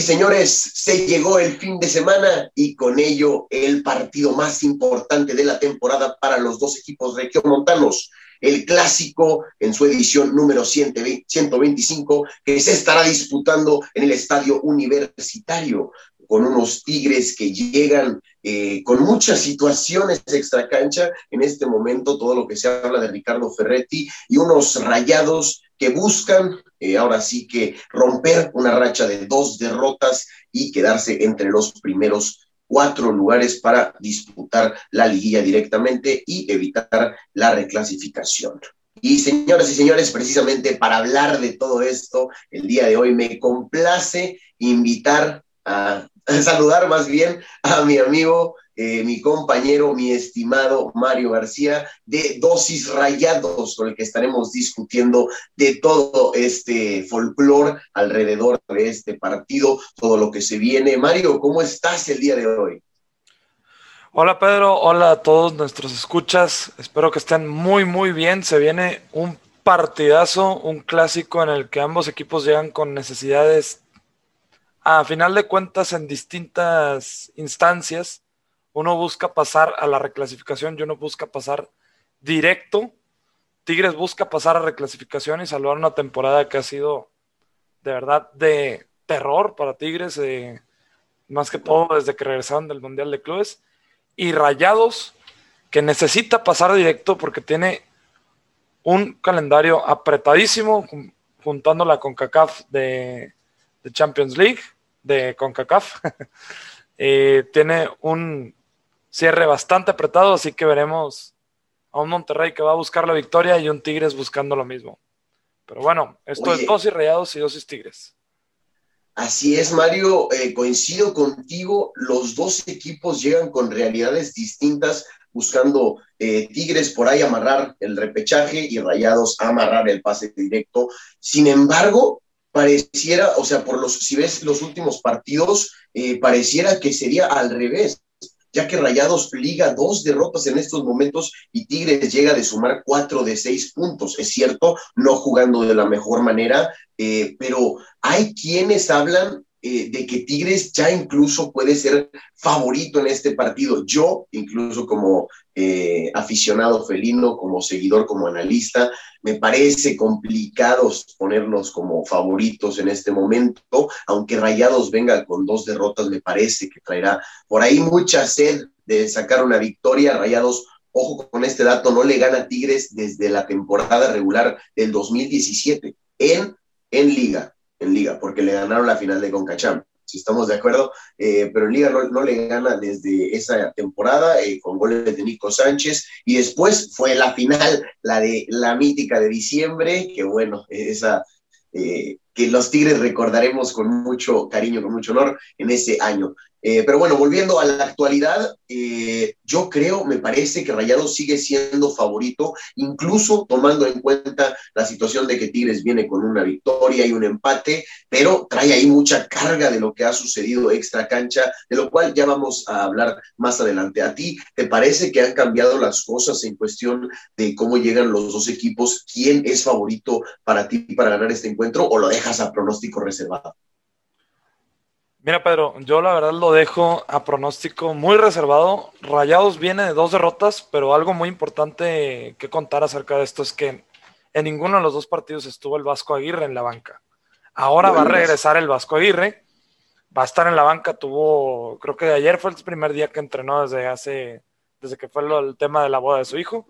señores, se llegó el fin de semana y con ello el partido más importante de la temporada para los dos equipos regiomontanos, el clásico en su edición número 125 que se estará disputando en el estadio universitario con unos Tigres que llegan eh, con muchas situaciones extracancha en este momento, todo lo que se habla de Ricardo Ferretti y unos rayados que buscan eh, ahora sí que romper una racha de dos derrotas y quedarse entre los primeros cuatro lugares para disputar la liguilla directamente y evitar la reclasificación. Y señoras y señores, precisamente para hablar de todo esto, el día de hoy me complace invitar a saludar más bien a mi amigo, eh, mi compañero, mi estimado Mario García, de Dosis Rayados, con el que estaremos discutiendo de todo este folclore alrededor de este partido, todo lo que se viene. Mario, ¿cómo estás el día de hoy? Hola Pedro, hola a todos nuestros escuchas, espero que estén muy muy bien, se viene un partidazo, un clásico en el que ambos equipos llegan con necesidades a final de cuentas en distintas instancias, uno busca pasar a la reclasificación y uno busca pasar directo. Tigres busca pasar a reclasificación y salvar una temporada que ha sido de verdad de terror para Tigres, eh, más que todo desde que regresaron del Mundial de Clubes. Y Rayados, que necesita pasar directo porque tiene un calendario apretadísimo, juntándola con CACAF de, de Champions League, de CONCACAF. Eh, tiene un cierre bastante apretado, así que veremos a un Monterrey que va a buscar la victoria y un Tigres buscando lo mismo. Pero bueno, esto es dosis rayados y dosis Tigres. Así es, Mario, eh, coincido contigo, los dos equipos llegan con realidades distintas, buscando eh, Tigres por ahí amarrar el repechaje y Rayados amarrar el pase directo. Sin embargo, pareciera, o sea, por los, si ves los últimos partidos, eh, pareciera que sería al revés, ya que Rayados liga dos derrotas en estos momentos y Tigres llega de sumar cuatro de seis puntos. Es cierto, no jugando de la mejor manera, eh, pero hay quienes hablan eh, de que Tigres ya incluso puede ser favorito en este partido. Yo, incluso como eh, aficionado felino, como seguidor, como analista, me parece complicado ponerlos como favoritos en este momento, aunque Rayados venga con dos derrotas, me parece que traerá por ahí mucha sed de sacar una victoria. Rayados ojo con este dato, no le gana Tigres desde la temporada regular del 2017 en, en liga en Liga, porque le ganaron la final de Concacham, si estamos de acuerdo, eh, pero Liga no, le gana desde esa temporada eh, con goles de Nico Sánchez y después fue la final, la de la mítica de diciembre, que bueno, esa eh, que los Tigres recordaremos con mucho cariño, con mucho honor en ese año. Eh, pero bueno, volviendo a la actualidad, eh, yo creo, me parece que Rayados sigue siendo favorito, incluso tomando en cuenta la situación de que Tigres viene con una victoria y un empate, pero trae ahí mucha carga de lo que ha sucedido extra cancha, de lo cual ya vamos a hablar más adelante. ¿A ti te parece que han cambiado las cosas en cuestión de cómo llegan los dos equipos? ¿Quién es favorito para ti para ganar este encuentro o lo dejas a pronóstico reservado? Mira, Pedro, yo la verdad lo dejo a pronóstico muy reservado. Rayados viene de dos derrotas, pero algo muy importante que contar acerca de esto es que en ninguno de los dos partidos estuvo el Vasco Aguirre en la banca. Ahora va a regresar el Vasco Aguirre, va a estar en la banca. Tuvo, creo que ayer fue el primer día que entrenó desde hace, desde que fue el tema de la boda de su hijo.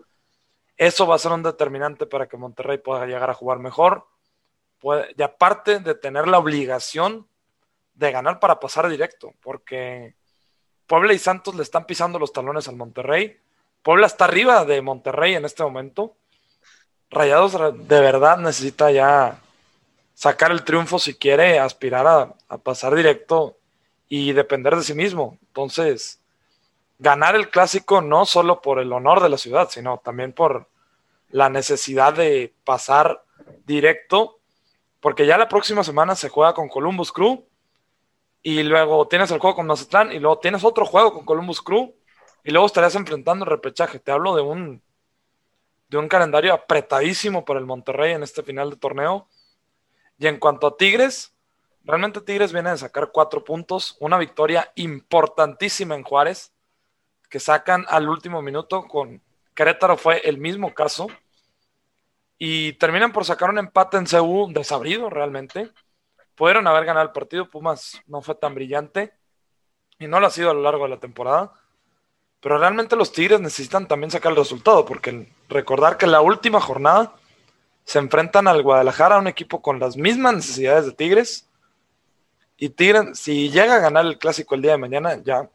Eso va a ser un determinante para que Monterrey pueda llegar a jugar mejor. y aparte de tener la obligación de ganar para pasar directo, porque Puebla y Santos le están pisando los talones al Monterrey. Puebla está arriba de Monterrey en este momento. Rayados de verdad necesita ya sacar el triunfo si quiere aspirar a, pasar directo y depender de sí mismo. Entonces, ganar el clásico no solo por el honor de la ciudad, sino también por la necesidad de pasar directo, porque ya la próxima semana se juega con Columbus Crew y luego tienes el juego con Mazatlán y luego tienes otro juego con Columbus Crew y luego estarías enfrentando el repechaje. Te hablo de un de un calendario apretadísimo para el Monterrey en este final de torneo. Y en cuanto a Tigres, Realmente Tigres viene de sacar cuatro puntos, una victoria importantísima en Juárez, que sacan al último minuto con Querétaro fue el mismo caso. Y terminan por sacar un empate en CU desabrido realmente. Pudieron haber ganado el partido, Pumas no fue tan brillante y no lo ha sido a lo largo de la temporada. Pero realmente los Tigres necesitan también sacar el resultado, porque recordar que en la última jornada se enfrentan al Guadalajara, un equipo con las mismas necesidades de Tigres. Y Tigres, si llega a ganar el clásico el día de mañana, ya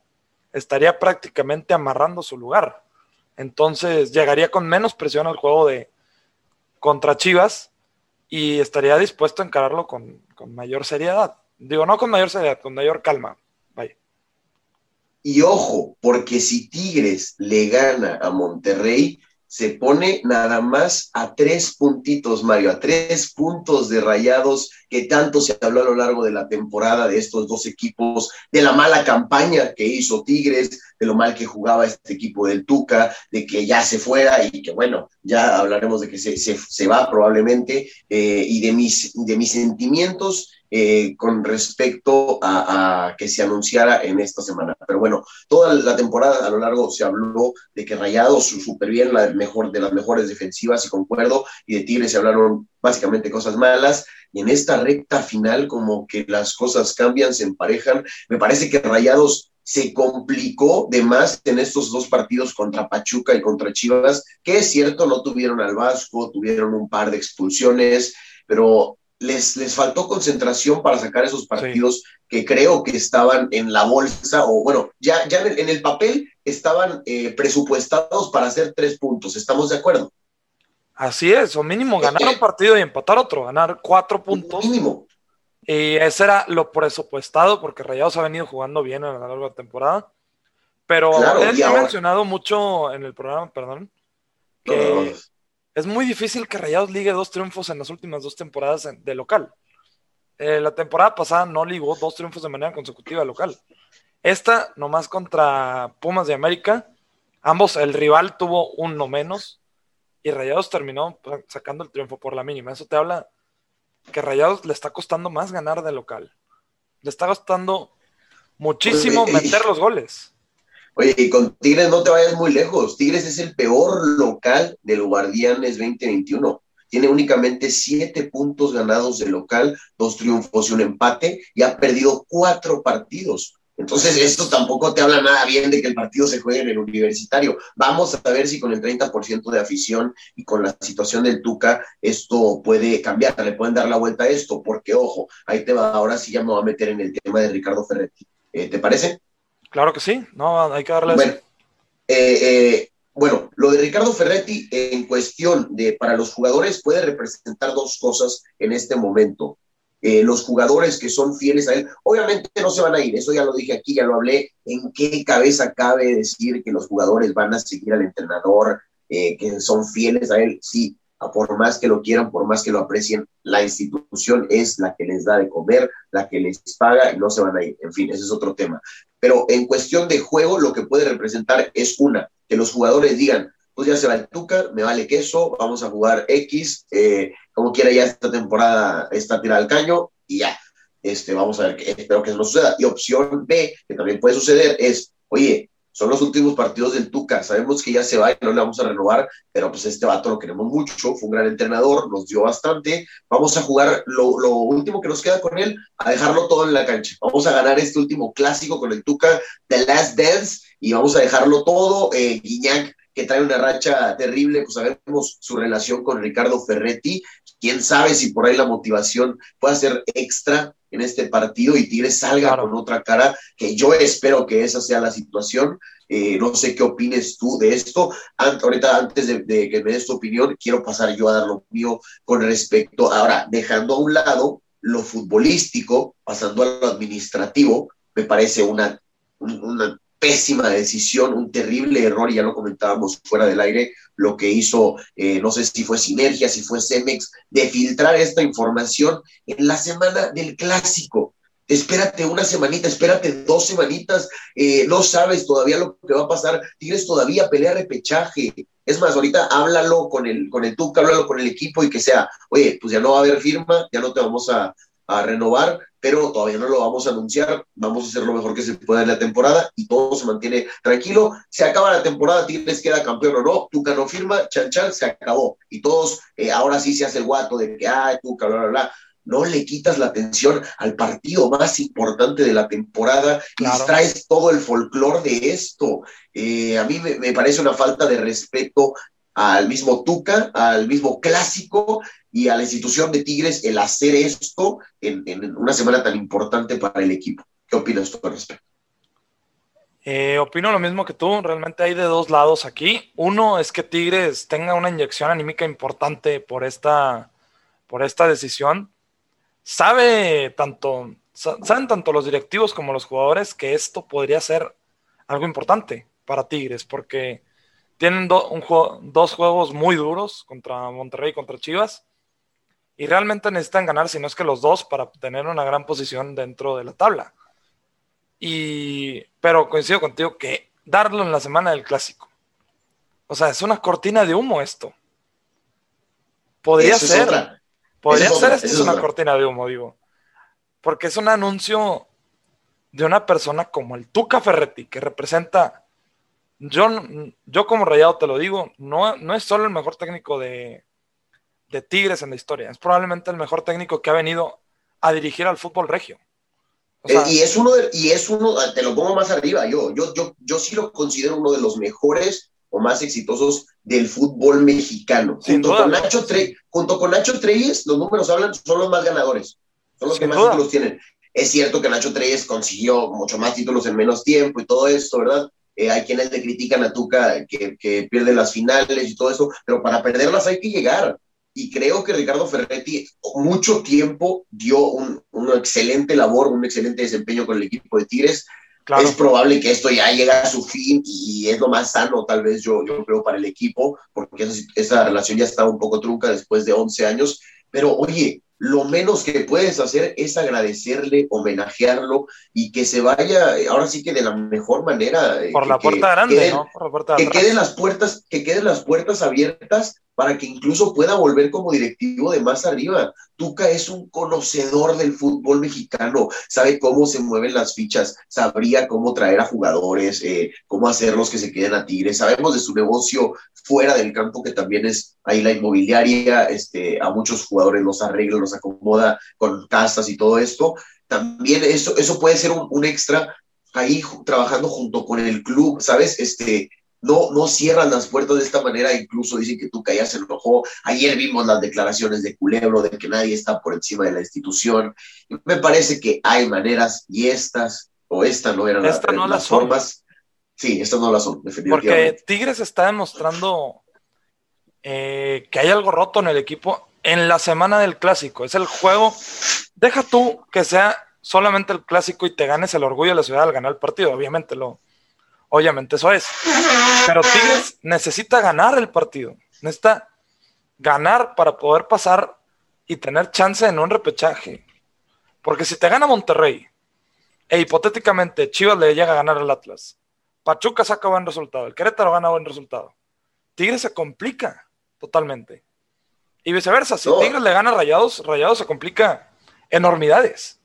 estaría prácticamente amarrando su lugar. Entonces llegaría con menos presión al juego de contra Chivas y estaría dispuesto a encararlo con, con mayor seriedad. Digo, no con mayor seriedad, con mayor calma. Y ojo, porque si Tigres le gana a Monterrey, se pone nada más a tres puntitos, Mario, a tres puntos de rayados que tanto se habló a lo largo de la temporada de estos dos equipos, de la mala campaña que hizo Tigres, de lo mal que jugaba este equipo del Tuca, de que ya se fuera y que bueno, ya hablaremos de que se, se, va probablemente, eh, y de mis, de mis sentimientos eh, con respecto a, que se anunciara en esta semana. Pero bueno, toda la temporada a lo largo se habló de que Rayados súper bien, la mejor, de las mejores defensivas, y concuerdo, y de Tigres se hablaron básicamente cosas malas, y en esta recta final como que las cosas cambian, se emparejan. Me parece que Rayados se complicó de más en estos dos partidos contra Pachuca y contra Chivas, que es cierto, no tuvieron al Vasco, tuvieron un par de expulsiones, pero les, les faltó concentración para sacar esos partidos que creo que estaban en la bolsa, o bueno, ya, ya en, el, papel estaban eh, presupuestados para hacer tres puntos. ¿Estamos de acuerdo? Así es, o mínimo ganar un partido y empatar otro, ganar cuatro puntos. Mínimo. Y ese era lo presupuestado, porque Rayados ha venido jugando bien a lo largo de la temporada. Pero él ha mencionado mucho en el programa, perdón, que es muy difícil que Rayados ligue dos triunfos en las últimas dos temporadas de local. Eh, la temporada pasada no ligó dos triunfos de manera consecutiva local. Esta, nomás contra Pumas de América, ambos, el rival tuvo uno menos y Rayados terminó sacando el triunfo por la mínima. Eso te habla que Rayados le está costando más ganar de local. Le está costando muchísimo meter los goles. Oye, y con Tigres no te vayas muy lejos. Tigres es el peor local de los Guardianes 2021. Tiene únicamente siete puntos ganados de local, dos triunfos y un empate, y ha perdido cuatro partidos. Entonces, esto tampoco te habla nada bien de que el partido se juegue en el universitario. Vamos a ver si con el 30% de afición y con la situación del Tuca, esto puede cambiar, le pueden dar la vuelta a esto, porque ojo, ahí te va, ahora sí ya me voy a meter en el tema de Ricardo Ferretti. Eh, ¿Te parece? Claro que sí, no, hay que darle bueno, eh, eh, bueno, lo de Ricardo Ferretti en cuestión de para los jugadores puede representar dos cosas en este momento. Eh, los jugadores que son fieles a él, obviamente no se van a ir, eso ya lo dije aquí, ya lo hablé, en qué cabeza cabe decir que los jugadores van a seguir al entrenador, que son fieles a él, sí, por más que lo quieran, por más que lo aprecien, la institución es la que les da de comer, la que les paga y no se van a ir. En fin, ese es otro tema. Pero en cuestión de juego, lo que puede representar es una, que los jugadores digan, pues ya se va el Tuca, me vale queso, vamos a jugar X, eh, como quiera ya esta temporada está tirada al caño y ya. Este, vamos a ver, espero que eso no suceda. Y opción B, que también puede suceder, es, oye, son los últimos partidos del Tuca. Sabemos que ya se va y no le vamos a renovar, pero pues este vato lo queremos mucho, fue un gran entrenador, nos dio bastante. Vamos a jugar lo, último que nos queda con él, a dejarlo todo en la cancha. Vamos a ganar este último clásico con el Tuca, The Last Dance, y vamos a dejarlo todo. Eh, Guiñac, que trae una racha terrible, pues sabemos su relación con Ricardo Ferretti. Quién sabe si por ahí la motivación puede ser extra en este partido y Tigres salga con otra cara, que yo espero que esa sea la situación. Eh, no sé qué opines tú de esto. ahorita, antes de, que me des tu opinión, quiero pasar yo a dar lo mío con respecto, ahora, dejando a un lado lo futbolístico, pasando a lo administrativo, me parece una, una pésima decisión, un terrible error, ya lo comentábamos fuera del aire, lo que hizo, eh, no sé si fue Sinergia, si fue Cemex, de filtrar esta información en la semana del clásico. Espérate una semanita, espérate dos semanitas, eh, no sabes todavía lo que va a pasar, tienes todavía pelea repechaje. Es más, ahorita háblalo con el, con el Tuca, háblalo con el equipo y que sea, oye, pues ya no va a haber firma, ya no te vamos a, a renovar, pero todavía no lo vamos a anunciar. Vamos a hacer lo mejor que se pueda en la temporada y todo se mantiene tranquilo. Se acaba la temporada, Tigres queda campeón o no, Tuca no firma, chan chan, se acabó. Y todos, eh, ahora sí se hace el guato de que, ay, Tuca, bla, bla, bla. No le quitas la atención al partido más importante de la temporada y traes todo el folclore de esto. Eh, a mí me, me parece una falta de respeto al mismo Tuca, al mismo clásico y a la institución de Tigres el hacer esto en, una semana tan importante para el equipo. ¿Qué opinas tú al respecto? Eh, opino lo mismo que tú, realmente hay de dos lados aquí. Uno es que Tigres tenga una inyección anímica importante por esta, por esta decisión. Sabe tanto, saben tanto los directivos como los jugadores que esto podría ser algo importante para Tigres, porque tienen dos juegos muy duros contra Monterrey y contra Chivas. Y realmente necesitan ganar, si no es que los dos, para tener una gran posición dentro de la tabla. Y, pero coincido contigo que darlo en la semana del clásico. O sea, es una cortina de humo esto. Podría ser. podría ser esto es una cortina de humo, digo. Porque es un anuncio de una persona como el Tuca Ferretti, que representa yo, yo como Rayado te lo digo, no, no es solo el mejor técnico de, Tigres en la historia, es probablemente el mejor técnico que ha venido a dirigir al fútbol regio. Eh, y es uno, y es uno, te lo pongo más arriba, yo, yo, yo, yo sí lo considero uno de los mejores o más exitosos del fútbol mexicano. junto, con Nacho junto con Nacho Treyes, los números hablan, son los más ganadores, son los que más títulos tienen. Es cierto que Nacho Treyes consiguió mucho más títulos en menos tiempo y todo esto, ¿verdad? Eh, hay quienes le critican a Tuca que, que, pierde las finales y todo eso, pero para perderlas hay que llegar. Y creo que Ricardo Ferretti mucho tiempo dio un, una excelente labor, un excelente desempeño con el equipo de Tigres. Es probable que esto ya llegue a su fin y es lo más sano, tal vez yo, yo creo, para el equipo, porque esa, relación ya estaba un poco trunca después de 11 años. Pero oye, lo menos que puedes hacer es agradecerle, homenajearlo y que se vaya, ahora sí que de la mejor manera. Eh, Por la puerta grande, ¿no? Por la puerta que queden las puertas, que queden las puertas abiertas para que incluso pueda volver como directivo de más arriba. Tuca es un conocedor del fútbol mexicano, sabe cómo se mueven las fichas, sabría cómo traer a jugadores, eh, cómo hacerlos que se queden a Tigres. Sabemos de su negocio fuera del campo, que también es ahí la inmobiliaria, este, a muchos jugadores los arregla, los acomoda con casas y todo esto. También eso, eso puede ser un, un extra ahí trabajando junto con el club, ¿sabes? Este, no, no cierran las puertas de esta manera, incluso dicen que Tuca ya se enojó. Ayer vimos las declaraciones de Culebro de que nadie está por encima de la institución. Me parece que hay maneras y estas o esta no eran las, no las formas. Sí, estas no las son, definitivamente. Porque Tigres está demostrando eh, que hay algo roto en el equipo en la semana del clásico. Es el juego. Deja tú que sea solamente el clásico y te ganes el orgullo de la ciudad al ganar el partido. Obviamente lo, Obviamente eso es. Pero Tigres necesita ganar el partido. Necesita ganar para poder pasar y tener chance en un repechaje. Porque si te gana Monterrey e hipotéticamente Chivas le llega a ganar al Atlas, Pachuca saca buen resultado, el Querétaro gana buen resultado, Tigres se complica totalmente. Y viceversa, si Tigres le gana a Rayados, Rayados se complica enormidades.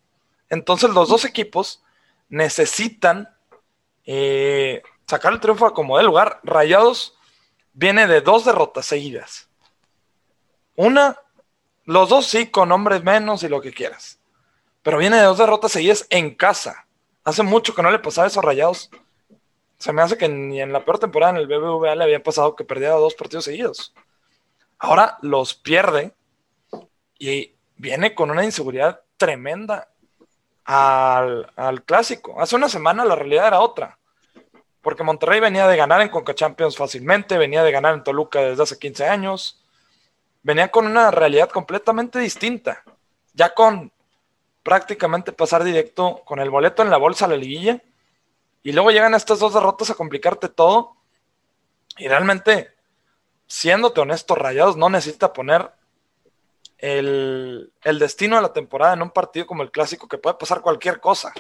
Entonces los dos equipos necesitan eh, sacar el triunfo a como de lugar. Rayados viene de dos derrotas seguidas. Una, los dos sí, con hombres menos y lo que quieras. Pero viene de dos derrotas seguidas en casa. Hace mucho que no le pasaba eso a Rayados. Se me hace que ni en la peor temporada en el BBVA le había pasado que perdía dos partidos seguidos. Ahora los pierde y viene con una inseguridad tremenda al, clásico. Hace una semana la realidad era otra. Porque Monterrey venía de ganar en Conca Champions fácilmente, venía de ganar en Toluca desde hace 15 años. Venía con una realidad completamente distinta. Ya con prácticamente pasar directo con el boleto en la bolsa a la liguilla. Y luego llegan estas dos derrotas a complicarte todo. Y realmente, siéndote honesto, Rayados no necesita poner el, destino de la temporada en un partido como el clásico, que puede pasar cualquier cosa,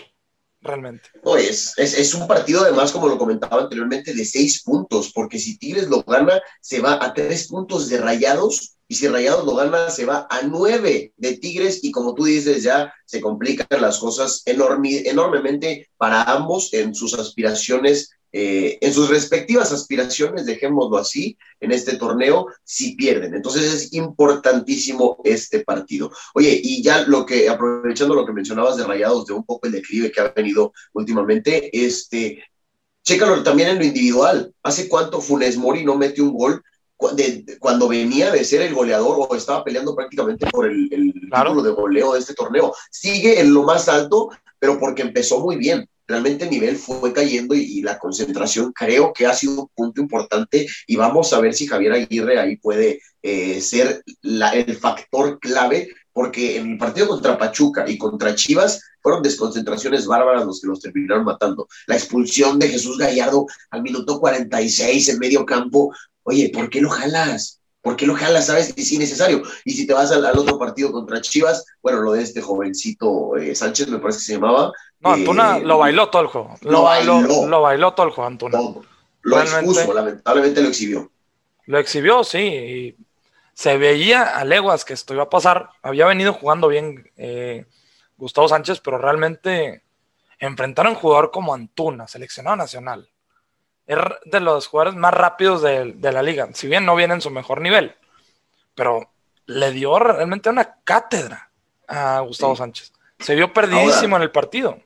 realmente. No, es, es, un partido además, como lo comentaba anteriormente, de seis puntos, porque si Tigres lo gana, se va a tres puntos de rayados y si Rayados lo gana, se va a nueve de Tigres y como tú dices, ya se complican las cosas enormemente para ambos en sus aspiraciones, eh, en sus respectivas aspiraciones, dejémoslo así, en este torneo, si pierden. Entonces es importantísimo este partido. Oye, y ya lo que, aprovechando lo que mencionabas de Rayados, de un poco el declive que ha venido últimamente, este, chécalo también en lo individual. ¿Hace cuánto Funes Mori no mete un gol cuando venía de ser el goleador o estaba peleando prácticamente por el, título de goleo de este torneo. Sigue en lo más alto, pero porque empezó muy bien. Realmente el nivel fue cayendo y, la concentración creo que ha sido un punto importante y vamos a ver si Javier Aguirre ahí puede eh, ser el factor clave porque en el partido contra Pachuca y contra Chivas fueron desconcentraciones bárbaras los que los terminaron matando. La expulsión de Jesús Gallardo al minuto 46 en medio campo oye, ¿por qué lo jalas? ¿Por qué lo jalas? ¿Sabes? Es innecesario. Y si te vas al, otro partido contra Chivas, bueno, lo de este jovencito eh, Sánchez, me parece que se llamaba. No, Antuna eh, lo bailó todo el juego. Lo, bailó, lo bailó todo el juego, Antuna. Lo expuso, lamentablemente lo exhibió. Lo exhibió, sí. Y se veía a leguas que esto iba a pasar. Había venido jugando bien eh, Gustavo Sánchez, pero realmente enfrentar a un jugador como Antuna, seleccionado nacional, es de los jugadores más rápidos de, la liga. Si bien no viene en su mejor nivel, pero le dio realmente una cátedra a Gustavo Sánchez. Se vio perdidísimo en el partido.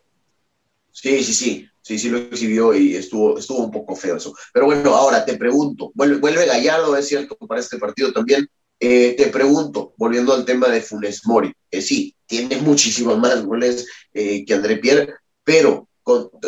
Sí, sí, sí. Sí, sí lo exhibió y estuvo, estuvo un poco feo eso. Pero bueno, ahora te pregunto, vuelve, vuelve Gallardo, es cierto, para este partido también. Eh, te pregunto, volviendo al tema de Funes Mori, que sí, tiene muchísimos más goles eh, que André Pierre, pero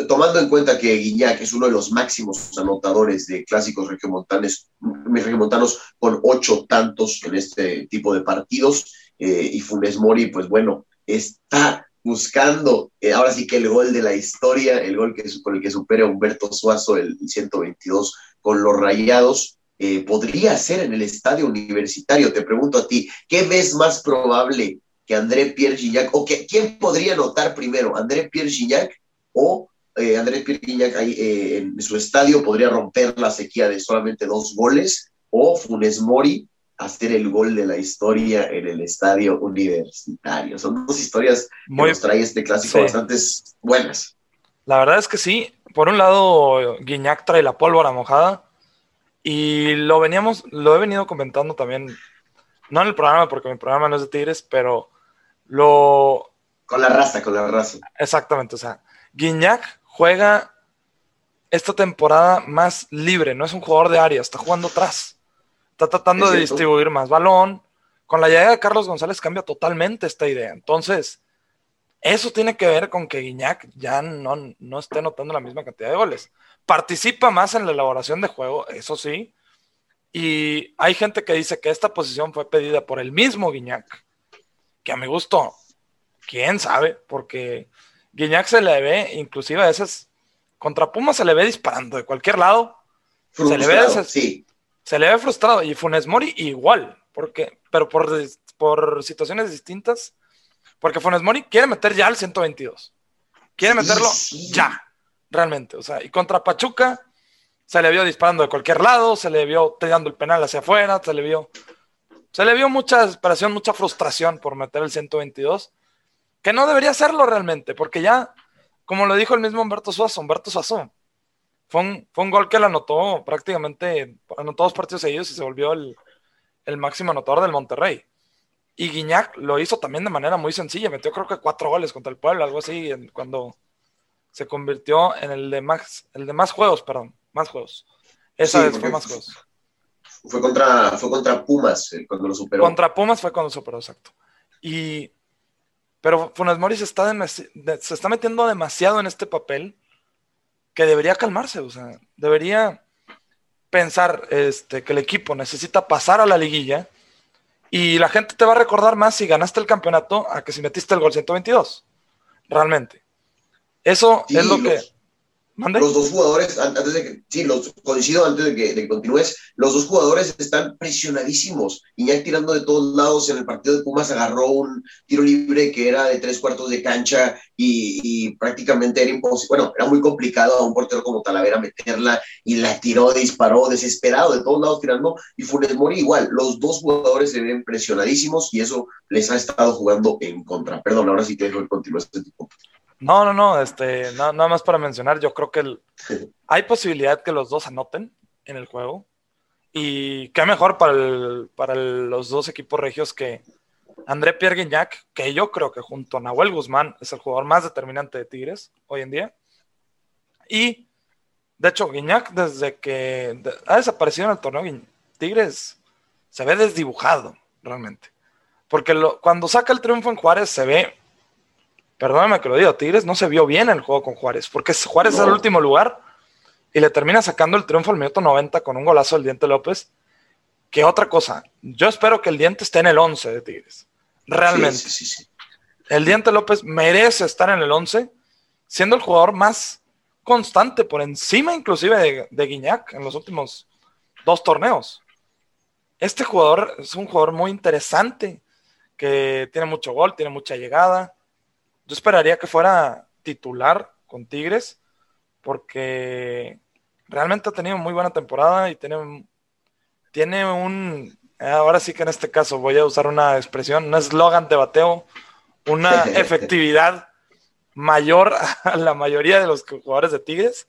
tomando en cuenta que Guiñac es uno de los máximos anotadores de clásicos regiomontanos, regiomontanos con ocho tantos en este tipo de partidos, eh, y Funes Mori, pues bueno, está buscando eh, ahora sí que el gol de la historia, el gol que, con el que supera Humberto Suazo el 122 con los Rayados, eh, podría ser en el estadio universitario. Te pregunto a ti, ¿qué ves más probable que André Pierre Gignac, o que, quién podría anotar primero, André Pierre Gignac o eh, Andrés ahí eh, en su estadio podría romper la sequía de solamente dos goles, o Funes Mori hacer el gol de la historia en el estadio universitario. Son dos historias que nos trae este clásico bastante buenas. La verdad es que sí. Por un lado, Guiñac trae la pólvora mojada y lo veníamos, lo he venido comentando también, no en el programa porque mi programa no es de Tigres, pero lo... Con la raza, con la raza. Exactamente, o sea, Guiñac juega esta temporada más libre, no es un jugador de área, está jugando atrás. Está tratando de distribuir más balón. Con la llegada de Carlos González cambia totalmente esta idea. Entonces, eso tiene que ver con que Guiñac ya no, no esté notando la misma cantidad de goles. Participa más en la elaboración de juego, eso sí. Y hay gente que dice que esta posición fue pedida por el mismo Guiñac, que a mi gusto, quién sabe, porque Guiñac se le ve, inclusive a veces, contra Puma se le ve disparando de cualquier lado. se le ve sí. Se le ve frustrado. Y Funes Mori igual, porque, pero por, por situaciones distintas. Porque Funes Mori quiere meter ya al 122. Quiere meterlo ya, realmente. O sea, y contra Pachuca se le vio disparando de cualquier lado, se le vio tirando el penal hacia afuera, se le vio. Se le vio mucha desesperación, mucha frustración por meter el 122 que no debería hacerlo realmente, porque ya, como lo dijo el mismo Humberto Suazo, Humberto Suazo, fue un, fue un gol que le anotó prácticamente, en todos los partidos seguidos y se volvió el, máximo anotador del Monterrey. Y Guiñac lo hizo también de manera muy sencilla, metió creo que cuatro goles contra el pueblo, algo así, cuando se convirtió en el de más, el de más juegos, perdón, más juegos. Esa vez fue más juegos. Fue contra, fue contra Pumas eh, cuando lo superó. Contra Pumas fue cuando lo superó, exacto. Y pero Funes Mori se está, se está metiendo demasiado en este papel que debería calmarse, o sea, debería pensar este, que el equipo necesita pasar a la liguilla y la gente te va a recordar más si ganaste el campeonato a que si metiste el gol 122, realmente. Eso es lo que Los dos jugadores, antes de que, sí, los, coincido antes de que, continúes, los dos jugadores están presionadísimos. Iñak tirando de todos lados. En el partido de Pumas agarró un tiro libre que era de tres cuartos de cancha y, prácticamente era imposible. Bueno, era muy complicado a un portero como Talavera meterla y la tiró, disparó, desesperado, de todos lados tirando. Y Funes Mori igual. Los dos jugadores se ven presionadísimos y eso les ha estado jugando en contra. Perdón, ahora sí te dejo continuar este tipo. No, no, no, este, nada más para mencionar, yo creo que hay posibilidad que los dos anoten en el juego. Y qué mejor para, para los dos equipos regios que André Pierre Guignac, que yo creo que junto a Nahuel Guzmán es el jugador más determinante de Tigres hoy en día. Y, de hecho, Guignac, desde que ha desaparecido en el torneo, Tigres se ve desdibujado, realmente. Porque cuando saca el triunfo en Juárez se ve perdóname que lo diga, Tigres no se vio bien el juego con Juárez, porque Juárez es el último lugar y le termina sacando el triunfo al minuto 90 con un golazo del Diente López. Que otra cosa, yo espero que el Diente esté en el 11 de Tigres. Realmente. el Diente López merece estar en el 11, siendo el jugador más constante, por encima inclusive de, de Guiñac en los últimos dos torneos. Este jugador es un jugador muy interesante, que tiene mucho gol, tiene mucha llegada, yo esperaría que fuera titular con Tigres, porque realmente ha tenido muy buena temporada y tiene, tiene un, ahora sí que en este caso voy a usar una expresión, un eslogan de bateo, una efectividad mayor a la mayoría de los jugadores de Tigres.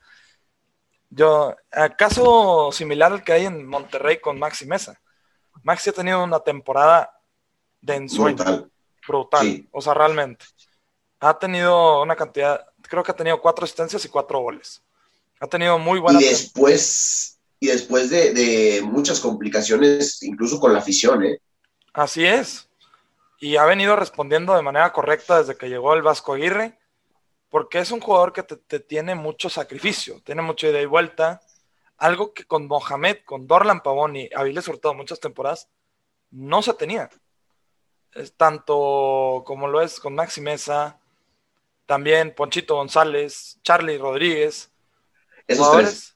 Yo, caso similar al que hay en Monterrey con Maxi Mesa. Maxi ha tenido una temporada de ensueño. Brutal. Brutal. O sea, realmente ha tenido una cantidad, creo que ha tenido cuatro asistencias y cuatro goles. Ha tenido muy buena. Y después, y después de, muchas complicaciones, incluso con la afición, ¿eh? Así es. Y ha venido respondiendo de manera correcta desde que llegó el Vasco Aguirre, porque es un jugador que te, tiene mucho sacrificio, tiene mucha ida y vuelta. Algo que con Mohamed, con Dorlan Pavón y Aviles Hurtado muchas temporadas no se tenía. Es tanto como lo es con Maxi Mesa, también Ponchito González, Charlie Rodríguez. Esos tres.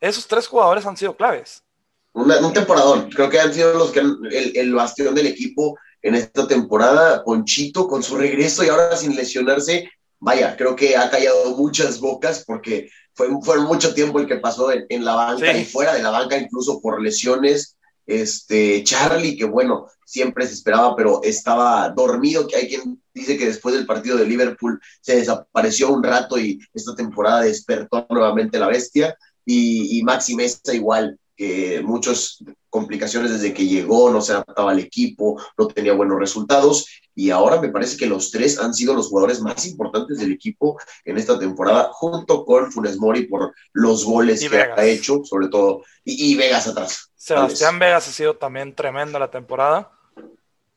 Esos tres jugadores han sido claves. un temporadón. Creo que han sido los que el, el, bastión del equipo en esta temporada. Ponchito con su regreso y ahora sin lesionarse. Vaya, creo que ha callado muchas bocas porque fue, fue mucho tiempo el que pasó en, la banca y fuera de la banca, incluso por lesiones. Este, Charlie, que bueno, siempre se esperaba, pero estaba dormido, que hay quien dice que después del partido de Liverpool se desapareció un rato y esta temporada despertó nuevamente la bestia, y, y Maxi Mesa igual, que muchas complicaciones desde que llegó, no se adaptaba al equipo, no tenía buenos resultados y ahora me parece que los tres han sido los jugadores más importantes del equipo en esta temporada, junto con Funes Mori por los goles que ha hecho, sobre todo, y, Vegas atrás. Sebastián Vegas ha sido también tremenda la temporada.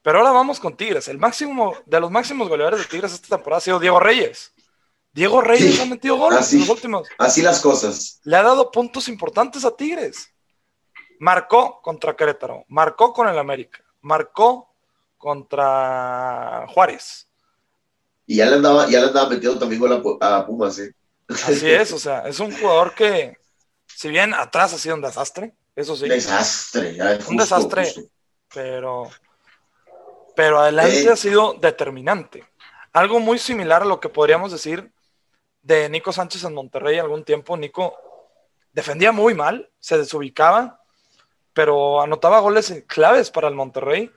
Pero ahora vamos con Tigres. El máximo de los máximos goleadores de Tigres esta temporada ha sido Diego Reyes. Diego Reyes ha metido goles en los últimos. Así las cosas. Le ha dado puntos importantes a Tigres. Marcó contra Querétaro, marcó con el América, marcó contra Juárez. Y ya le andaba, ya le andaba metiendo también a Pumas, ¿eh? Así es, o sea, es un jugador que, si bien atrás ha sido un desastre, eso sí. Desastre, un desastre, pero pero adelante ha sido determinante. Algo muy similar a lo que podríamos decir de Nico Sánchez en Monterrey algún tiempo. Nico defendía muy mal, se desubicaba, pero anotaba goles claves para el Monterrey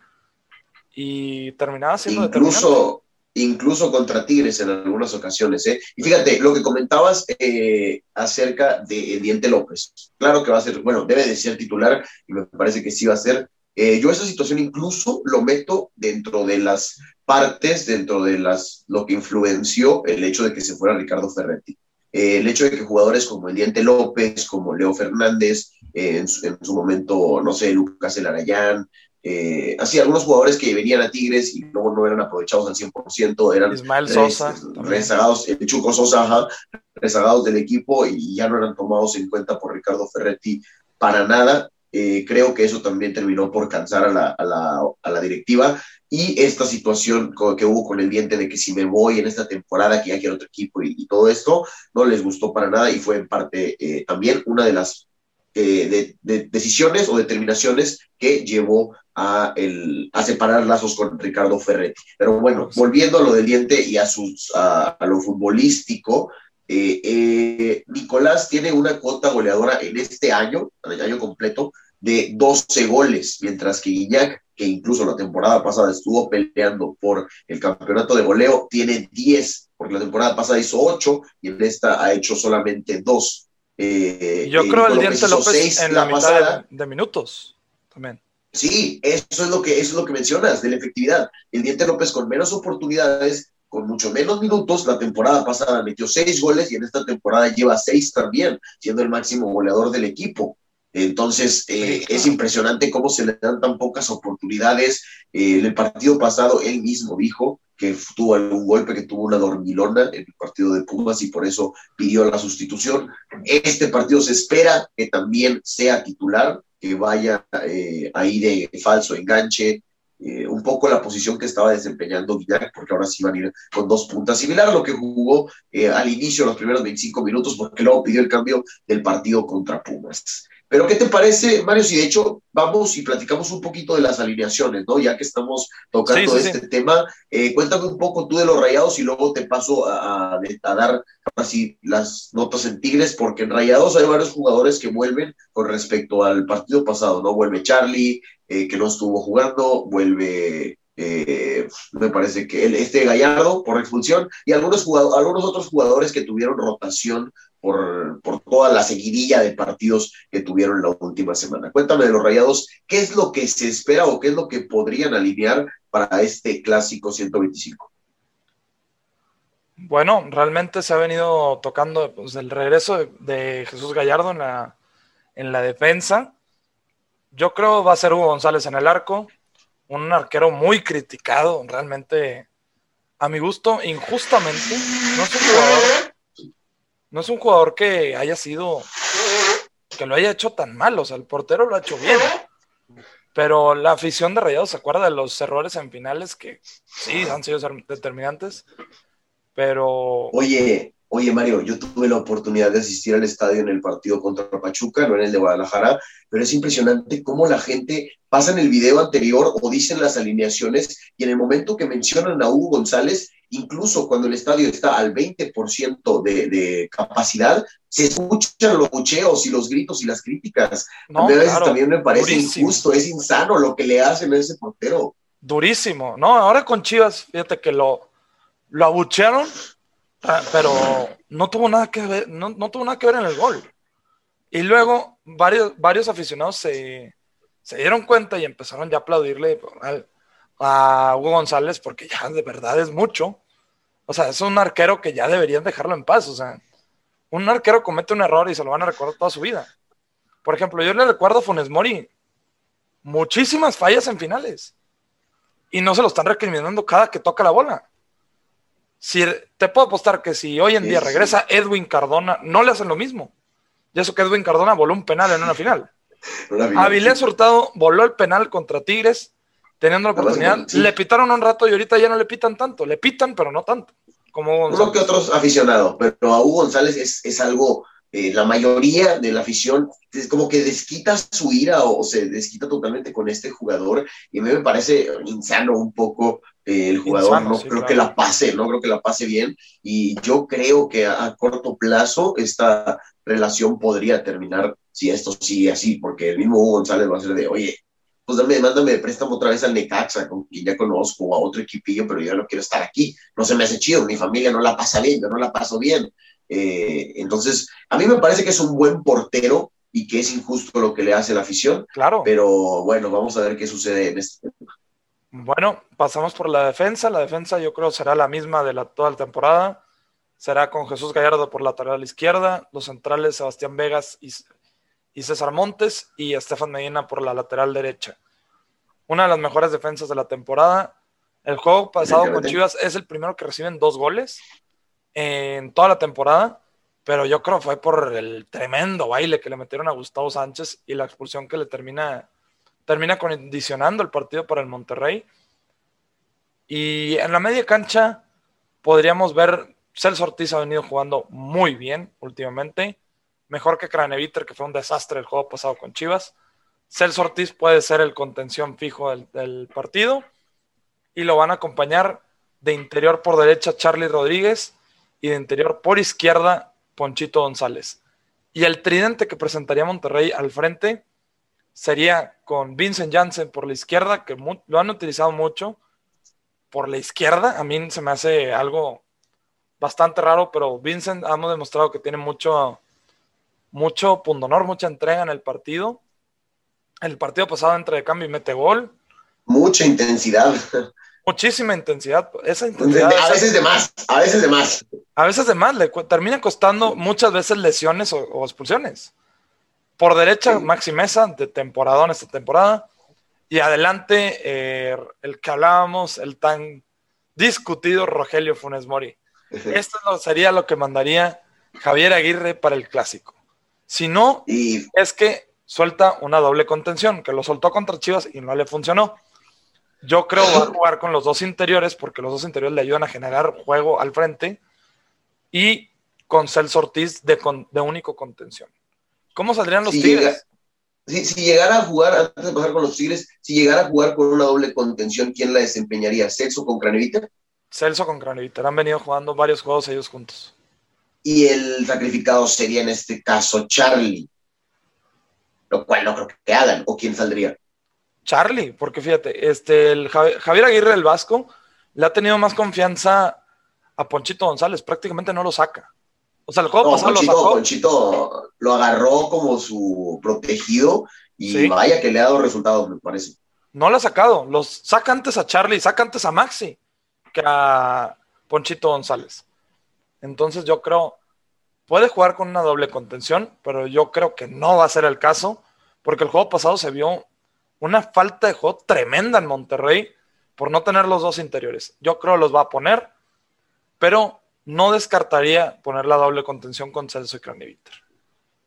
y terminaba siendo incluso incluso contra Tigres en algunas ocasiones. ¿eh? Y fíjate, lo que comentabas eh, acerca de Diente López, claro que va a ser, bueno, debe de ser titular y me parece que sí va a ser, eh, yo esa situación incluso lo meto dentro de las partes, dentro de las, lo que influenció el hecho de que se fuera Ricardo Ferretti. Eh, el hecho de que jugadores como el Diente López, como Leo Fernández, eh, en, su, momento, no sé, Lucas Elarayán, así algunos jugadores que venían a Tigres y luego no eran aprovechados al 100%, eran Ismael Sosa, rezagados, el Chuco Sosa, rezagados del equipo y ya no eran tomados en cuenta por Ricardo Ferretti para nada Eh, creo que eso también terminó por cansar a la, a la, a la directiva y esta situación que hubo con el diente de que si me voy en esta temporada, que ya quiero otro equipo y, todo esto, no les gustó para nada y fue en parte eh, también una de las eh, de, decisiones o determinaciones que llevó a, el, a separar lazos con Ricardo Ferretti. Pero bueno, volviendo a lo del diente y a, sus, a, lo futbolístico, eh, Nicolás tiene una cuota goleadora en este año, en el año completo, de 12 goles, mientras que Guiñac que incluso la temporada pasada estuvo peleando por el campeonato de goleo, tiene 10, porque la temporada pasada hizo 8 y en esta ha hecho solamente 2. Eh, Yo creo el Diente López en la, pasada, de, minutos también. Sí, eso es lo que eso es lo que mencionas de la efectividad. El Diente López con menos oportunidades, con mucho menos minutos, la temporada pasada metió 6 goles y en esta temporada lleva 6 también, siendo el máximo goleador del equipo. Entonces, eh, es impresionante cómo se le dan tan pocas oportunidades. Eh, en el partido pasado, él mismo dijo que tuvo algún golpe, que tuvo una dormilona en el partido de Pumas y por eso pidió la sustitución. Este partido se espera que también sea titular, que vaya eh, ahí de falso enganche, un poco la posición que estaba desempeñando Guillac, porque ahora sí van a ir con dos puntas, similar a lo que jugó al inicio, los primeros 25 minutos, porque luego pidió el cambio del partido contra Pumas. Pero ¿qué te parece, Mario? Si de hecho vamos y platicamos un poquito de las alineaciones, ¿no? Ya que estamos tocando este tema, eh, cuéntame un poco tú de los rayados y luego te paso a, dar así las notas en Tigres, porque en rayados hay varios jugadores que vuelven con respecto al partido pasado, ¿no? Vuelve Charlie, eh, que no estuvo jugando, vuelve eh, me parece que el, este Gallardo por expulsión y algunos, algunos otros jugadores que tuvieron rotación por, por, toda la seguidilla de partidos que tuvieron la última semana. Cuéntame de los Rayados, ¿qué es lo que se espera o qué es lo que podrían alinear para este clásico 125? Bueno, realmente se ha venido tocando pues, el regreso de, Jesús Gallardo en la, en la defensa. Yo creo va a ser Hugo González en el arco, un arquero muy criticado, realmente a mi gusto, injustamente. No es un jugador no es un jugador que haya sido, que lo haya hecho tan mal, o sea, el portero lo ha hecho bien. Pero la afición de Rayados se acuerda de los errores en finales que sí han sido determinantes, pero... Oye, Oye, Mario, yo tuve la oportunidad de asistir al estadio en el partido contra Pachuca, no en el de Guadalajara, pero es impresionante cómo la gente pasa en el video anterior o dicen las alineaciones y en el momento que mencionan a Hugo González, incluso cuando el estadio está al 20% de, de capacidad, se escuchan los bucheos y los gritos y las críticas. a veces también me parece injusto, es insano lo que le hacen a ese portero. Durísimo, ¿no? Ahora con Chivas, fíjate que lo, lo abuchearon pero no tuvo nada que ver, no, tuvo nada que ver en el gol. Y luego varios, varios aficionados se, dieron cuenta y empezaron ya a aplaudirle a Hugo González porque ya de verdad es mucho. O sea, es un arquero que ya deberían dejarlo en paz. O sea, un arquero comete un error y se lo van a recordar toda su vida. Por ejemplo, yo le recuerdo a Funes Mori muchísimas fallas en finales. Y no se lo están recriminando cada que toca la bola. Si, te puedo apostar que si hoy en día regresa Edwin Cardona, no le hacen lo mismo. Y eso que Edwin Cardona voló un penal en una final. Avilés Hurtado voló el penal contra Tigres, teniendo la oportunidad. Le pitaron un rato y ahorita ya no le pitan tanto. Le pitan, pero no tanto. Como Uno que otros aficionados, pero a Hugo González es, es algo eh, la mayoría de la afición es como que desquita su ira o, se desquita totalmente con este jugador y a mí me parece insano un poco el jugador, no creo que la pase, no creo que la pase bien y yo creo que a, corto plazo esta relación podría terminar si esto sigue así, porque el mismo Hugo González va a ser de, oye, pues dame, mándame de préstamo otra vez al Necaxa, con quien ya conozco, o a otro equipillo, pero yo no quiero estar aquí, no se me hace chido, mi familia no la pasa bien, yo no la paso bien, eh, entonces, a mí me parece que es un buen portero y que es injusto lo que le hace la afición. Claro. Pero bueno, vamos a ver qué sucede en este tema. Bueno, pasamos por la defensa. La defensa yo creo será la misma de la, toda la temporada. Será con Jesús Gallardo por lateral izquierda, los centrales Sebastián Vegas y, y César Montes y Estefan Medina por la lateral derecha. Una de las mejores defensas de la temporada. El juego pasado con Chivas es el primero que reciben dos goles en toda la temporada. pero yo creo que fue por el tremendo baile que le metieron a Gustavo Sánchez y la expulsión que le termina, termina condicionando el partido para el Monterrey. Y en la media cancha podríamos ver, Celso Ortiz ha venido jugando muy bien últimamente, mejor que Craneviter, que fue un desastre el juego pasado con Chivas. Celso Ortiz puede ser el contención fijo del, del partido y lo van a acompañar de interior por derecha Charlie Rodríguez y de interior por izquierda Ponchito González. Y el tridente que presentaría Monterrey al frente sería con Vincent Janssen por la izquierda, que lo han utilizado mucho. Por la izquierda, a mí se me hace algo bastante raro, pero Vincent hemos demostrado que tiene mucho, mucho pundonor, mucha entrega en el partido. El partido pasado entra de cambio y mete gol. Mucha intensidad. Muchísima intensidad. Esa intensidad. a veces de más, a veces de más. A veces de más, le termina costando muchas veces lesiones o, expulsiones. Por derecha, Maxi Mesa, de temporada en esta temporada. Y adelante, eh, el que hablábamos, el tan discutido Rogelio Funes Mori. Esto sería lo que mandaría Javier Aguirre para el clásico. Si no, es que suelta una doble contención, que lo soltó contra Chivas y no le funcionó. Yo creo que va a jugar con los dos interiores porque los dos interiores le ayudan a generar juego al frente y con Celso Ortiz de, de único contención. ¿Cómo saldrían los Tigres? si, llegara a jugar, antes de pasar con los Tigres, si llegara a jugar con una doble contención, ¿quién la desempeñaría? ¿Celso con Cranevita? Celso con Cranevita. Han venido jugando varios juegos ellos juntos. Y el sacrificado sería en este caso Charlie. Lo cual no creo que hagan. ¿O quién saldría? Charlie, porque fíjate, este, el Javier Aguirre del Vasco le ha tenido más confianza a Ponchito González, prácticamente no lo saca. O sea, el juego pasado Ponchito, lo sacó. Lo agarró como su protegido y vaya que le ha dado resultados, me parece. No lo ha sacado, los saca antes a Charlie, saca antes a Maxi que a Ponchito González. Entonces yo creo, puede jugar con una doble contención, pero yo creo que no va a ser el caso, porque el juego pasado se vio una falta de juego tremenda en Monterrey por no tener los dos interiores. Yo creo los va a poner, pero no descartaría poner la doble contención con Celso y Craneviter.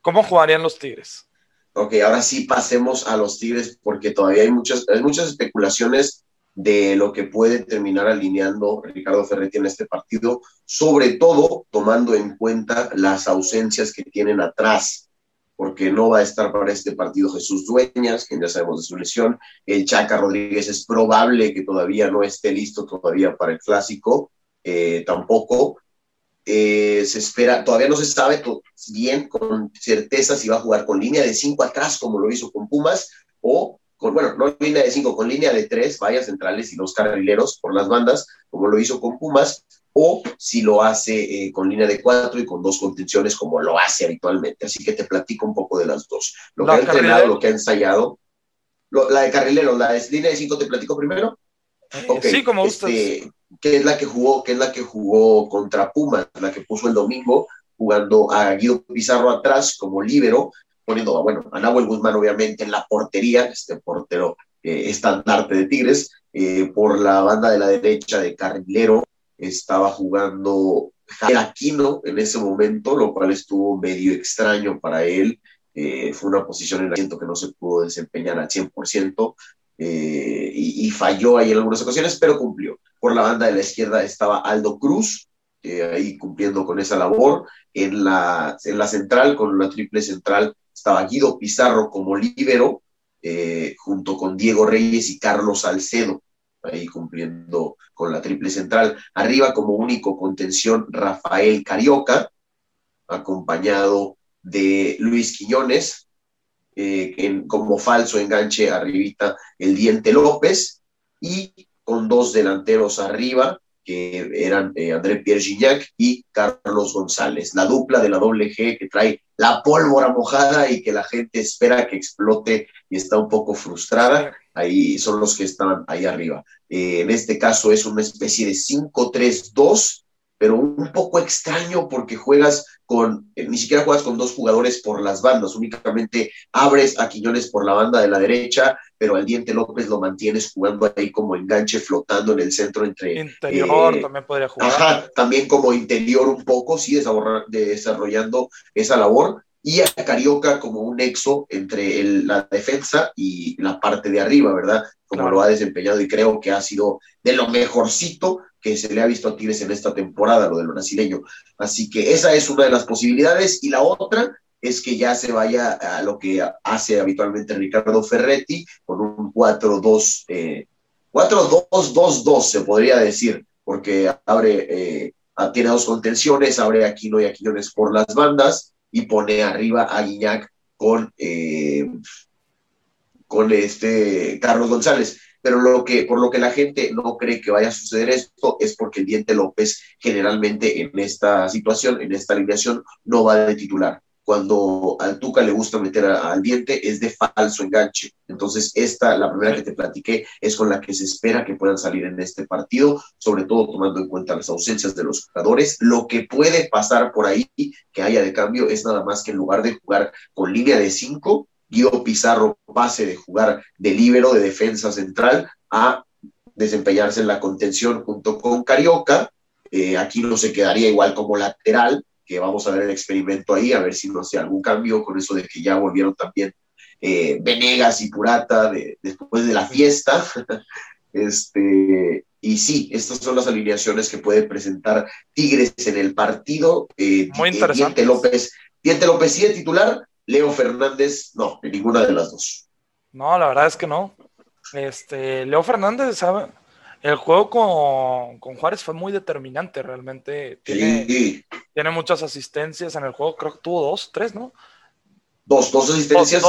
¿Cómo jugarían los Tigres? Ok, ahora sí pasemos a los Tigres porque todavía hay muchas, hay muchas especulaciones de lo que puede terminar alineando Ricardo Ferretti en este partido, sobre todo tomando en cuenta las ausencias que tienen atrás porque no va a estar para este partido Jesús Dueñas, quien ya sabemos de su lesión. El Chaca Rodríguez es probable que todavía no esté listo todavía para el clásico, eh, tampoco. Eh, se espera, todavía no se sabe bien con certeza si va a jugar con línea de cinco atrás, como lo hizo con Pumas, o con, bueno, no línea de cinco, con línea de tres, vallas centrales y dos carrileros por las bandas, como lo hizo con Pumas, o si lo hace eh, con línea de cuatro y con dos contenciones como lo hace habitualmente. Así que te platico un poco de las dos. Lo que ha entrenado, lo que ha ensayado. la de carrilero, la de línea de cinco, ¿te platico primero? Eh, sí, como este, Que es la que jugó, que es la que jugó contra Pumas, la que puso el domingo, jugando a Guido Pizarro atrás como líbero, poniendo, bueno, a Nahuel Guzmán obviamente en la portería, este portero eh, estandarte de Tigres, por la banda de la derecha de carrilero, estaba jugando Aquino en ese momento, lo cual estuvo medio extraño para él. Eh, fue una posición en el asiento que no se pudo desempeñar al 100% eh, y, falló ahí en algunas ocasiones, pero cumplió. Por la banda de la izquierda estaba Aldo Cruz, ahí cumpliendo con esa labor. En la, en la central, con la triple central, estaba Guido Pizarro como líbero, eh, junto con Diego Reyes y Carlos Salcedo ahí cumpliendo con la triple central. Arriba como único contención Rafael Carioca, acompañado de Luis Quiñones, eh, como falso enganche arribita el Diente López, y con dos delanteros arriba, que eran eh, André Pierre Gignac y Carlos González. La dupla de la doble G que trae la pólvora mojada y que la gente espera que explote y está un poco frustrada ahí son los que están ahí arriba. Eh, en este caso es una especie de 5-3-2, pero un poco extraño porque juegas con, eh, ni siquiera juegas con dos jugadores por las bandas, únicamente abres a Quiñones por la banda de la derecha, pero al Diente López lo mantienes jugando ahí como enganche, flotando en el centro entre... Interior también podría jugar. Ajá, también como interior un poco, sí, desarrollando esa labor y a Carioca como un nexo entre la defensa y la parte de arriba, ¿verdad? Como lo ha desempeñado y creo que ha sido de lo mejorcito que se le ha visto a Tigres en esta temporada, lo del brasileño. Así que esa es una de las posibilidades y la otra es que ya se vaya a lo que hace habitualmente Ricardo Ferretti con un 4-2, eh, 4-2-2-2 se podría decir, porque abre, eh, tiene dos contenciones, abre Aquino y Aquinones por las bandas, y pone arriba a Guiñac con, eh, con este Carlos González. Pero lo que, por lo que la gente no cree que vaya a suceder esto es porque el Diente López generalmente en esta situación, en esta alineación, no va de titular cuando al Tuca le gusta meter al diente es de falso enganche. Entonces, esta, la primera que te platiqué, es con la que se espera que puedan salir en este partido, sobre todo tomando en cuenta las ausencias de los jugadores. Lo que puede pasar por ahí que haya de cambio es nada más que en lugar de jugar con línea de cinco, Guido Pizarro pase de jugar de líbero, de defensa central, a desempeñarse en la contención junto con Carioca. Eh, aquí no se quedaría igual como lateral, que vamos a ver el experimento ahí, a ver si no hace algún cambio con eso de que ya volvieron también eh, Venegas y Purata después de la fiesta. este, y sí, estas son las alineaciones que puede presentar Tigres en el partido. Eh, Muy interesante. Diente López, Diente López sí de titular, Leo Fernández no, ninguna de las dos. No, la verdad es que no. Este, Leo Fernández sabe, el juego con, Juárez fue muy determinante, realmente. Tiene, tiene muchas asistencias en el juego, creo que tuvo dos, tres, ¿no? Dos, dos asistencias,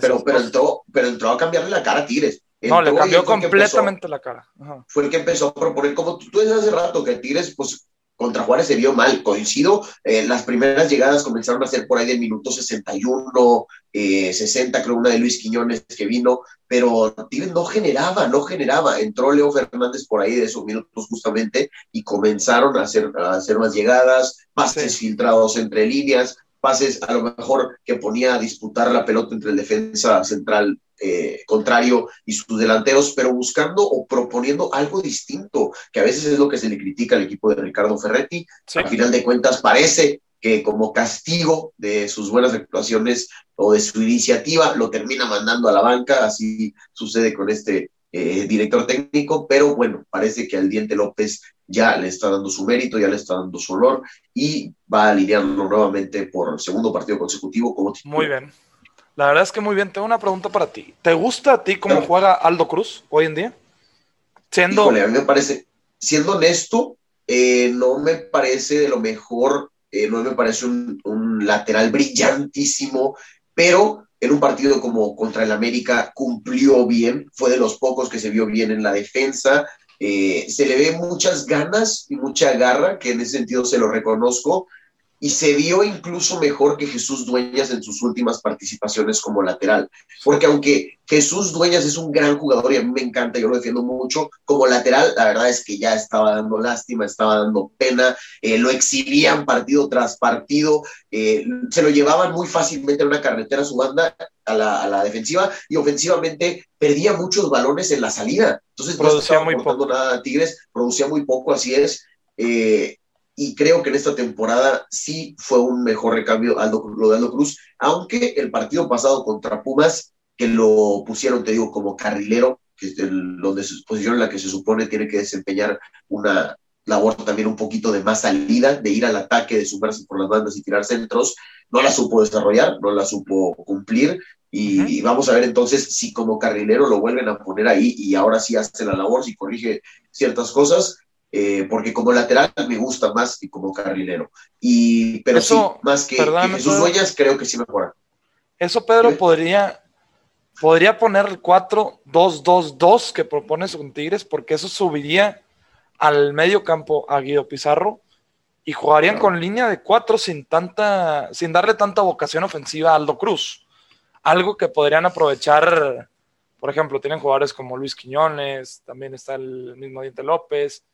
pero, pero, entró, pero entró a cambiarle la cara a Tigres. no, le cambió completamente la cara. Fue el que empezó a proponer, como tú, tú hace rato, que Tigres, pues contra Juárez se vio mal, coincido, eh, las primeras llegadas comenzaron a ser por ahí del minuto 61, eh, 60, creo una de Luis Quiñones que vino, pero Tigres no generaba, no generaba, entró Leo Fernández por ahí de esos minutos justamente y comenzaron a hacer, a hacer más llegadas, pases filtrados entre líneas, pases a lo mejor que ponía a disputar la pelota entre el defensa central eh, contrario y sus delanteros, pero buscando o proponiendo algo distinto, que a veces es lo que se le critica al equipo de Ricardo Ferretti. Al final de cuentas parece que como castigo de sus buenas actuaciones o de su iniciativa lo termina mandando a la banca, así sucede con este eh, director técnico, pero bueno, parece que al Diente López ya le está dando su mérito, ya le está dando su honor y va a alinearlo nuevamente por segundo partido consecutivo como titular. Muy bien. La verdad es que muy bien. Tengo una pregunta para ti. ¿Te gusta a ti cómo juega Aldo Cruz hoy en día? Siendo... a mí me parece, siendo honesto, eh, no me parece de lo mejor, eh, no me parece un, un lateral brillantísimo, pero en un partido como contra el América cumplió bien, fue de los pocos que se vio bien en la defensa, eh, se le ve muchas ganas y mucha garra, que en ese sentido se lo reconozco, y se vio incluso mejor que Jesús Dueñas en sus últimas participaciones como lateral. Porque aunque Jesús Dueñas es un gran jugador y a mí me encanta, yo lo defiendo mucho, como lateral, la verdad es que ya estaba dando lástima, estaba dando pena, eh, lo exhibían partido tras partido, eh, se lo llevaban muy fácilmente a una carretera a su banda, a la, defensiva, y ofensivamente perdía muchos balones en la salida. Entonces no estaba muy poco. nada a Tigres, producía muy poco, así es. Eh, y creo que en esta temporada sí fue un mejor recambio Aldo, lo de Aldo Cruz, aunque el partido pasado contra Pumas, que lo pusieron, te digo, como carrilero, que es el, donde su posición en la que se supone tiene que desempeñar una labor también un poquito de más salida, de ir al ataque, de sumarse por las bandas y tirar centros, no la supo desarrollar, no la supo cumplir, y, vamos a ver entonces si como carrilero lo vuelven a poner ahí y ahora sí hace la labor, si corrige ciertas cosas, eh, porque como lateral me gusta más que como carrilero. Y, pero sí, más que, sus huellas, creo que sí mejora. Eso, Pedro, podría, podría poner el 4-2-2-2 que propone con Tigres, porque eso subiría al medio campo a Guido Pizarro y jugarían con línea de cuatro sin tanta, sin darle tanta vocación ofensiva a Aldo Cruz. Algo que podrían aprovechar, por ejemplo, tienen jugadores como Luis Quiñones, también está el mismo Diente López,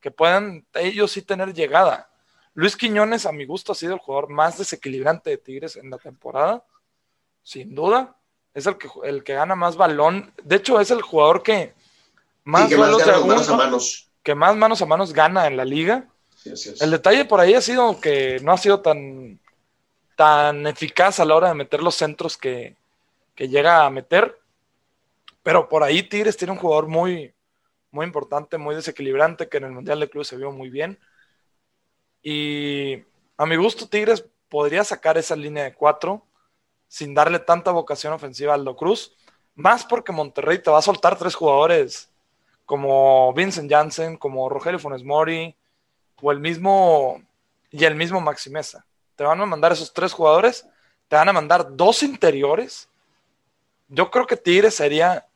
que puedan ellos sí tener llegada. Luis Quiñones, a mi gusto, ha sido el jugador más desequilibrante de Tigres en la temporada, sin duda. Es el que, el que gana más balón. De hecho, es el jugador que más, que más manos a manos. Que más manos a manos gana en la liga. el detalle por ahí ha sido que no ha sido tan, tan eficaz a la hora de meter los centros que, que llega a meter. Pero por ahí Tigres tiene un jugador muy, muy importante, muy desequilibrante, que en el Mundial de Clubes se vio muy bien. Y a mi gusto, Tigres podría sacar esa línea de cuatro sin darle tanta vocación ofensiva a Aldo Cruz, más porque Monterrey te va a soltar tres jugadores como Vincent Janssen, como Rogelio Funes Mori, o el mismo y el mismo Maximeza. Te van a mandar esos tres jugadores, te van a mandar dos interiores. Yo creo que Tigres sería,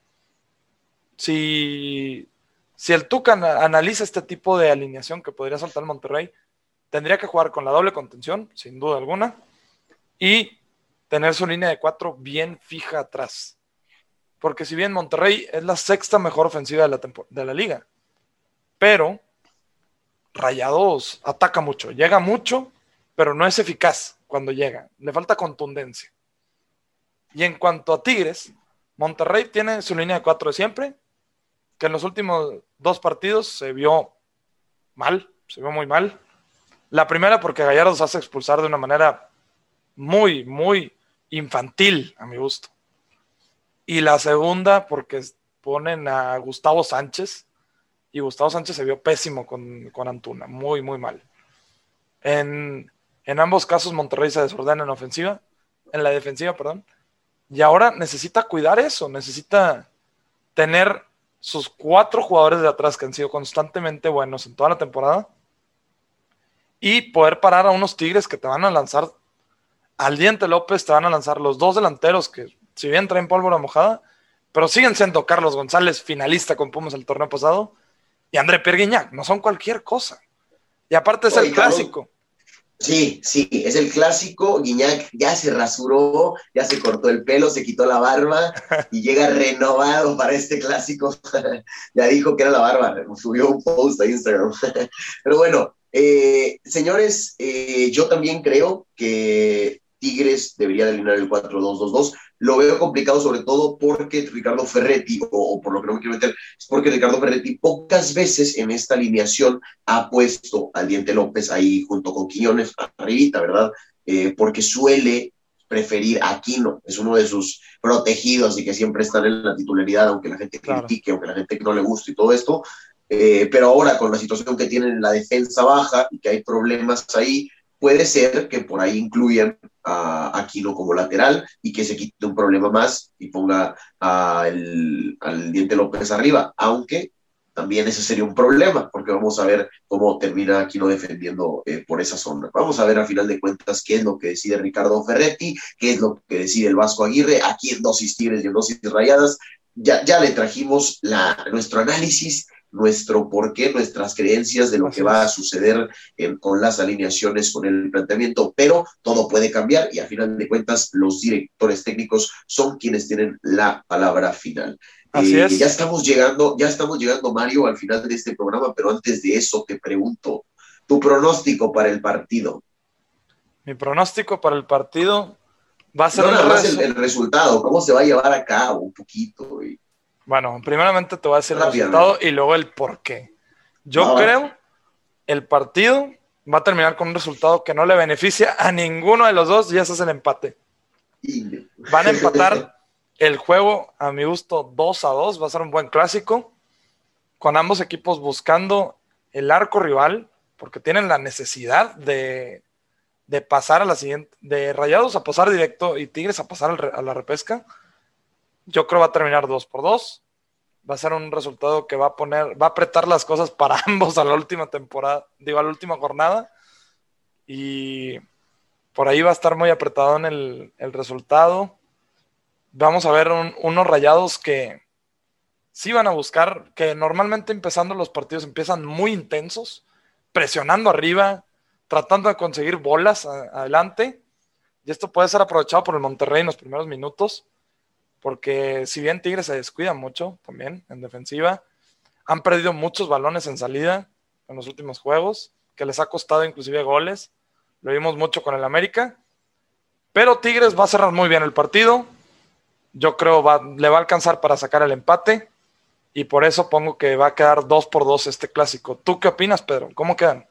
si, si el Tuca analiza este tipo de alineación que podría soltar Monterrey, tendría que jugar con la doble contención, sin duda alguna, y tener su línea de cuatro bien fija atrás. Porque si bien Monterrey es la sexta mejor ofensiva de la, de la liga, pero Rayados ataca mucho, llega mucho, pero no es eficaz cuando llega. Le falta contundencia. Y en cuanto a Tigres, Monterrey tiene su línea de cuatro de siempre, que en los últimos dos partidos se vio mal, se vio muy mal. La primera porque Gallardo se hace expulsar de una manera muy, muy infantil, a mi gusto. Y la segunda porque ponen a Gustavo Sánchez y Gustavo Sánchez se vio pésimo con, Antuna, muy, muy mal. En, en, ambos casos Monterrey se desordena en ofensiva, en la defensiva, perdón. Y ahora necesita cuidar eso, necesita tener sus cuatro jugadores de atrás que han sido constantemente buenos en toda la temporada y poder parar a unos Tigres que te van a lanzar al Diente López, te van a lanzar los dos delanteros que, si bien traen pólvora mojada, pero siguen siendo Carlos González, finalista con Pumas el torneo pasado, y André Perguiñac, no son cualquier cosa. Y aparte es el clásico. Sí, sí, es el clásico. Guiñac ya se rasuró, ya se cortó el pelo, se quitó la barba y llega renovado para este clásico. ya dijo que era la barba, subió un post a Instagram. Pero bueno, eh, señores, eh, yo también creo que Tigres debería alinear el 4-2-2-2. Lo veo complicado sobre todo porque Ricardo Ferretti, o, por lo que no me quiero meter, es porque Ricardo Ferretti pocas veces en esta alineación ha puesto al Diente López ahí junto con Quiñones arribita, ¿verdad? Eh, porque suele preferir a Aquino, es uno de sus protegidos y que siempre están en la titularidad, aunque la gente critique, aunque la gente no le guste y todo esto, eh, pero ahora con la situación que tienen la defensa baja y que hay problemas ahí, puede ser que por ahí incluyan a Aquino como lateral y que se quite un problema más y ponga al Diente López arriba, aunque también ese sería un problema, porque vamos a ver cómo termina Aquino defendiendo eh, por esa zona. Vamos a ver a final de cuentas qué es lo que decide Ricardo Ferretti, qué es lo que decide el Vasco Aguirre, aquí en dosis tigres y en dosis rayadas. Ya, ya le trajimos la, nuestro análisis nuestro porqué, nuestras creencias de lo que va a suceder con las alineaciones, con el planteamiento, pero todo puede cambiar y a final de cuentas los directores técnicos son quienes tienen la palabra final. Así eh, es. Ya estamos llegando, ya estamos llegando, Mario, al final de este programa, pero antes de eso te pregunto, tu pronóstico para el partido. Mi pronóstico para el partido va a ser no, nada más el, resultado, cómo se va a llevar a cabo un poquito. Y... Bueno, primeramente te voy a decir el resultado y luego el por qué. Yo creo el partido va a terminar con un resultado que no le beneficia a ninguno de los dos y ese es el empate. Van a empatar el juego, a mi gusto, 2 a 2. Va a ser un buen clásico. Con ambos equipos buscando el arco rival, porque tienen la necesidad de, de pasar a la siguiente, de Rayados a pasar directo y Tigres a pasar a la repesca. Yo creo va a terminar 2 por 2. Va a ser un resultado que va a poner, va a apretar las cosas para ambos a la última temporada, digo, a la última jornada. Y por ahí va a estar muy apretado en el, resultado. Vamos a ver unos rayados que sí van a buscar, que normalmente empezando los partidos empiezan muy intensos, presionando arriba, tratando de conseguir bolas adelante. Y esto puede ser aprovechado por el Monterrey en los primeros minutos porque si bien Tigres se descuida mucho también en defensiva, han perdido muchos balones en salida en los últimos juegos, que les ha costado inclusive goles. Lo vimos mucho con el América. Pero Tigres va a cerrar muy bien el partido. Yo creo va, le va a alcanzar para sacar el empate. Y por eso pongo que va a quedar 2 por 2 este clásico. ¿Tú qué opinas, Pedro? ¿Cómo quedan?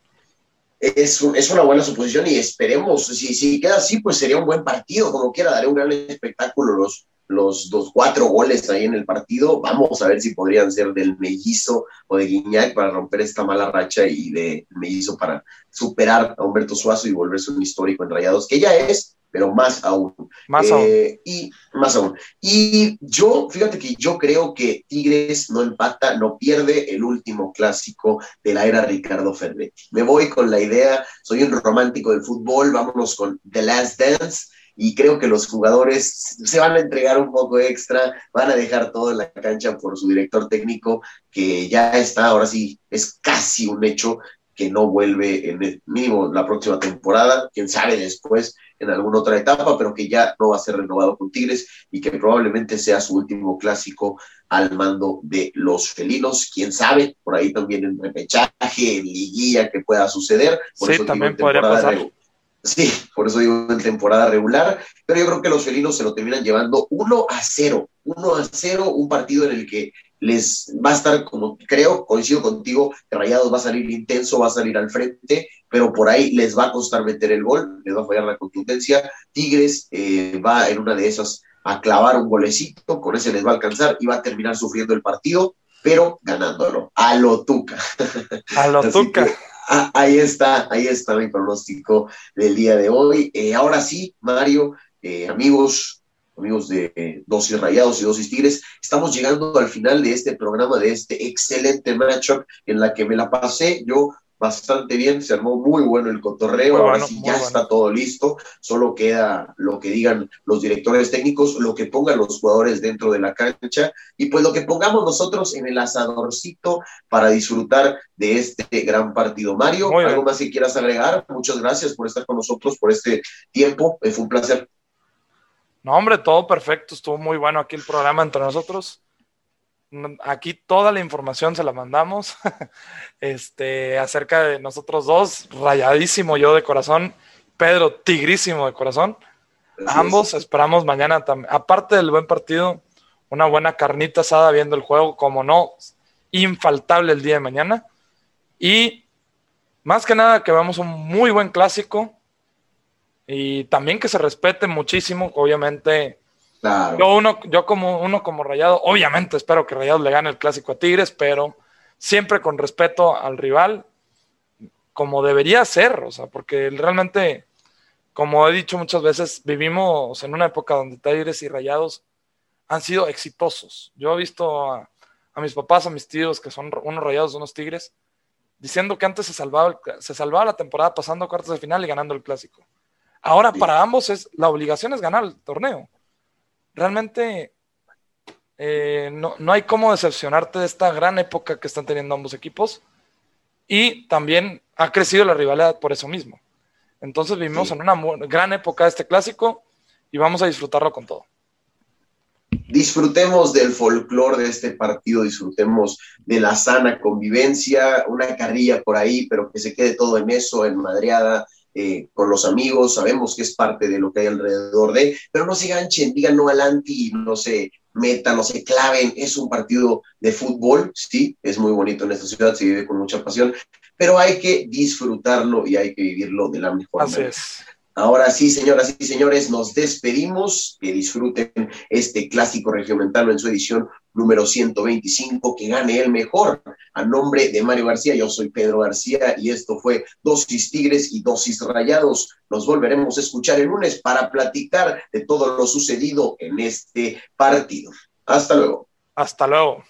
Es, es una buena suposición y esperemos, si, si queda así, pues sería un buen partido, como quiera, daré un gran espectáculo los, los dos, cuatro goles ahí en el partido. Vamos a ver si podrían ser del mellizo o de Guiñac para romper esta mala racha y de mellizo para superar a Humberto Suazo y volverse un histórico en Rayados, que ya es, pero más aún. Más aún. Eh, y más aún. Y yo, fíjate que yo creo que Tigres no empata, no pierde el último clásico de la era Ricardo Ferretti. Me voy con la idea, soy un romántico del fútbol, vámonos con The Last Dance y creo que los jugadores se van a entregar un poco extra, van a dejar todo en la cancha por su director técnico, que ya está, ahora sí, es casi un hecho que no vuelve en el mínimo la próxima temporada, quién sabe después en alguna otra etapa, pero que ya no va a ser renovado con Tigres y que probablemente sea su último clásico al mando de los felinos, quién sabe, por ahí también en repechaje, en liguilla que pueda suceder. Por sí, también podría pasar. Sí, por eso digo en temporada regular, pero yo creo que los felinos se lo terminan llevando 1 a 0, 1 a 0, un partido en el que les va a estar como, creo, coincido contigo, que Rayados va a salir intenso, va a salir al frente, pero por ahí les va a costar meter el gol, les va a fallar la contundencia. Tigres eh, va en una de esas a clavar un golecito, con ese les va a alcanzar y va a terminar sufriendo el partido, pero ganándolo, a lo tuca. A lo tuca. Ah, ahí está, ahí está mi pronóstico del día de hoy. Eh, ahora sí, Mario, eh, amigos, amigos de Dosis Rayados y Dosis Tigres, estamos llegando al final de este programa, de este excelente matchup en la que me la pasé yo bastante bien, se armó muy bueno el cotorreo, ahora sí ya está todo listo, solo queda lo que digan los directores técnicos, lo que pongan los jugadores dentro de la cancha y pues lo que pongamos nosotros en el asadorcito para disfrutar de este gran partido. Mario, ¿algo más que quieras agregar? Muchas gracias por estar con nosotros por este tiempo, eh, fue un placer. No, hombre, todo perfecto, estuvo muy bueno aquí el programa entre nosotros aquí toda la información se la mandamos este, acerca de nosotros dos, rayadísimo yo de corazón, Pedro tigrísimo de corazón. Ambos esperamos mañana también, aparte del buen partido, una buena carnita asada viendo el juego, como no, infaltable el día de mañana. Y más que nada que veamos un muy buen clásico y también que se respete muchísimo, obviamente yo, uno, yo como uno como Rayado, obviamente espero que Rayado le gane el clásico a Tigres, pero siempre con respeto al rival, como debería ser, o sea, porque realmente, como he dicho muchas veces, vivimos en una época donde Tigres y Rayados han sido exitosos. Yo he visto a, mis papás, a mis tíos, que son unos Rayados, unos Tigres, diciendo que antes se salvaba, se salvaba la temporada pasando cuartos de final y ganando el clásico. Ahora para ambos es la obligación es ganar el torneo realmente eh, no, hay cómo decepcionarte de esta gran época que están teniendo ambos equipos. Y también ha crecido la rivalidad por eso mismo. Entonces vivimos en una gran época de este clásico y vamos a disfrutarlo con todo. Disfrutemos del folclore de este partido, disfrutemos de la sana convivencia, una carrilla por ahí, pero que se quede todo en eso, en madreada, eh, con los amigos, sabemos que es parte de lo que hay alrededor de, pero no se ganchen, digan no al anti, no se metan, no se claven, es un partido de fútbol, sí, es muy bonito en esta ciudad, se vive con mucha pasión, pero hay que disfrutarlo y hay que vivirlo de la mejor manera. Ahora sí, señoras y señores, nos despedimos. Que disfruten este clásico regiomontano en su edición número 125. Que gane el mejor. A nombre de Mario García, yo soy Pedro García y esto fue Dosis Tigres y Dosis Rayados. Nos volveremos a escuchar el lunes para platicar de todo lo sucedido en este partido. Hasta luego. Hasta luego.